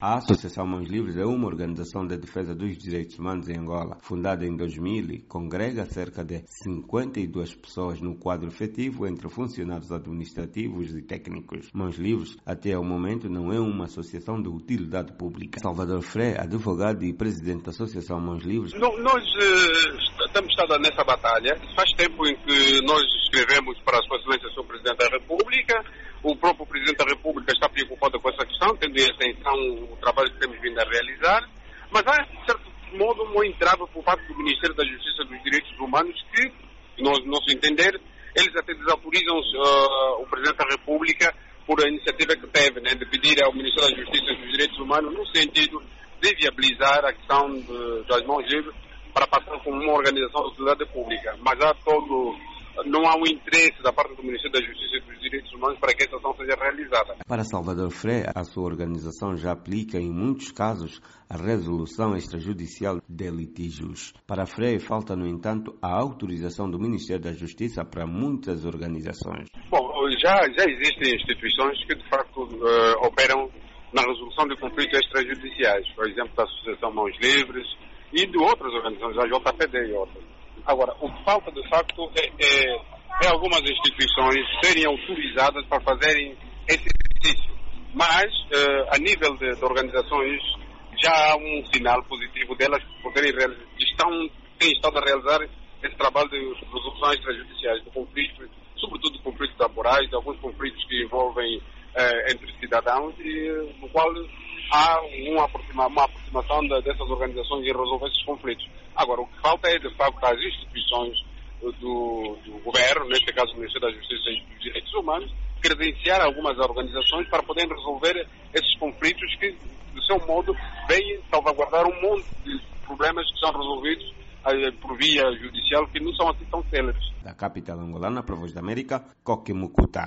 A Associação Mãos Livres é uma organização de defesa dos direitos humanos em Angola. Fundada em 2000, e congrega cerca de 52 pessoas no quadro efetivo entre funcionários administrativos e técnicos. Mãos Livres, até o momento, não é uma associação de utilidade pública. Salvador Fré, advogado e presidente da Associação Mãos Livres. Nós uh, estamos nessa batalha. Faz tempo em que nós escrevemos para a Sua Excelência, Sr. Presidente da República. O próprio Presidente da República está questão, tendo em atenção o trabalho que temos vindo a realizar, mas há, de certo modo, um entrave por parte do Ministério da Justiça dos Direitos Humanos que, no nosso entender, eles até desautorizam uh, o Presidente da República por a iniciativa que teve né, de pedir ao Ministério da Justiça dos Direitos Humanos no sentido de viabilizar a questão de, das mãos livres para passar como uma organização de utilidade pública. Mas há todo não há um interesse da parte do Ministério da Justiça e dos Direitos Humanos para que essa ação seja realizada. Para Salvador Fré, a sua organização já aplica em muitos casos a resolução extrajudicial de litígios. Para Frei, falta, no entanto, a autorização do Ministério da Justiça para muitas organizações. Bom, já, já existem instituições que, de facto, uh, operam na resolução de conflitos extrajudiciais, por exemplo, da Associação Mãos Livres e de outras organizações, a JPD e outras. Agora, o que falta de facto é, é algumas instituições serem autorizadas para fazerem esse exercício. Mas, uh, a nível de, de, organizações, já há um sinal positivo delas poderem realizar, estão, têm estado a realizar esse trabalho de resolução extrajudiciais de conflitos, sobretudo de conflitos laborais, alguns conflitos que envolvem uh, entre cidadãos, e no qual há uma, aproxima, uma aproximação de, dessas organizações em resolver esses conflitos. Agora, o que falta é, de facto, as instituições do, do governo, neste caso o Ministério da Justiça e dos Direitos Humanos, credenciar algumas organizações para poderem resolver esses conflitos que, do seu modo, vêm salvaguardar um monte de problemas que são resolvidos eh, por via judicial que não são assim tão céleres. Da capital angolana, para da América, Coque Mucuta.